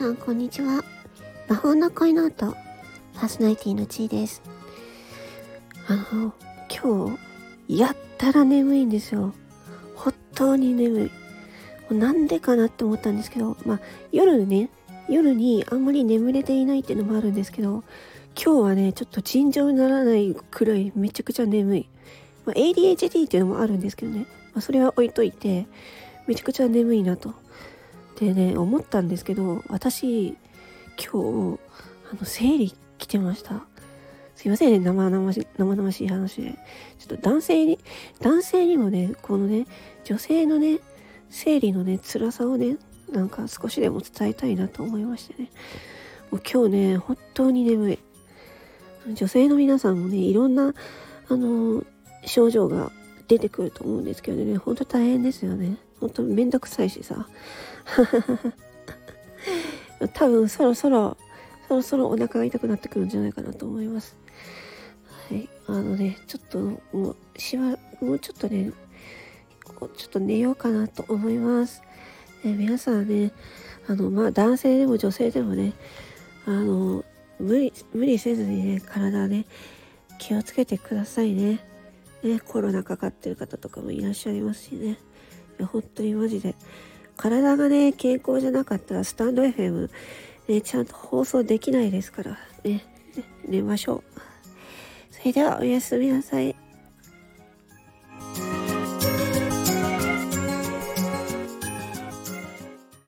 さんこんにちは。魔法の恋の音パーソナリティのちーです。あの今日やったら眠いんですよ。本当に眠い。なんでかなって思ったんですけどまあ夜ね夜にあんまり眠れていないっていうのもあるんですけど今日はねちょっと尋常にならないくらいめちゃくちゃ眠い、まあ、ADHD っていうのもあるんですけどね、まあ、それは置いといてめちゃくちゃ眠いなと。でね思ったんですけど私今日あの生理来てました。すいませんね生々し生々しい話で。ちょっと男性に男性にもねこのね女性のね生理のね辛さをねなんか少しでも伝えたいなと思いましてね。もう今日ね本当に眠い。女性の皆さんもねいろんなあの症状が出てくると思うんですけどね。ほんと大変ですよね。ほんとめんどくさいしさ。多分そろそろそろそろお腹が痛くなってくるんじゃないかなと思います。はい。あのねちょっともうしばもうちょっとねちょっと寝ようかなと思います、え皆さんねあのまあ男性でも女性でもねあの無理無理せずにね体ね気をつけてくださいね。ねコロナかかってる方とかもいらっしゃいますしね。いや本当にマジで。体がね健康じゃなかったらスタンド FM ねちゃんと放送できないですから。ね。ね寝ましょう。それではおやすみなさい。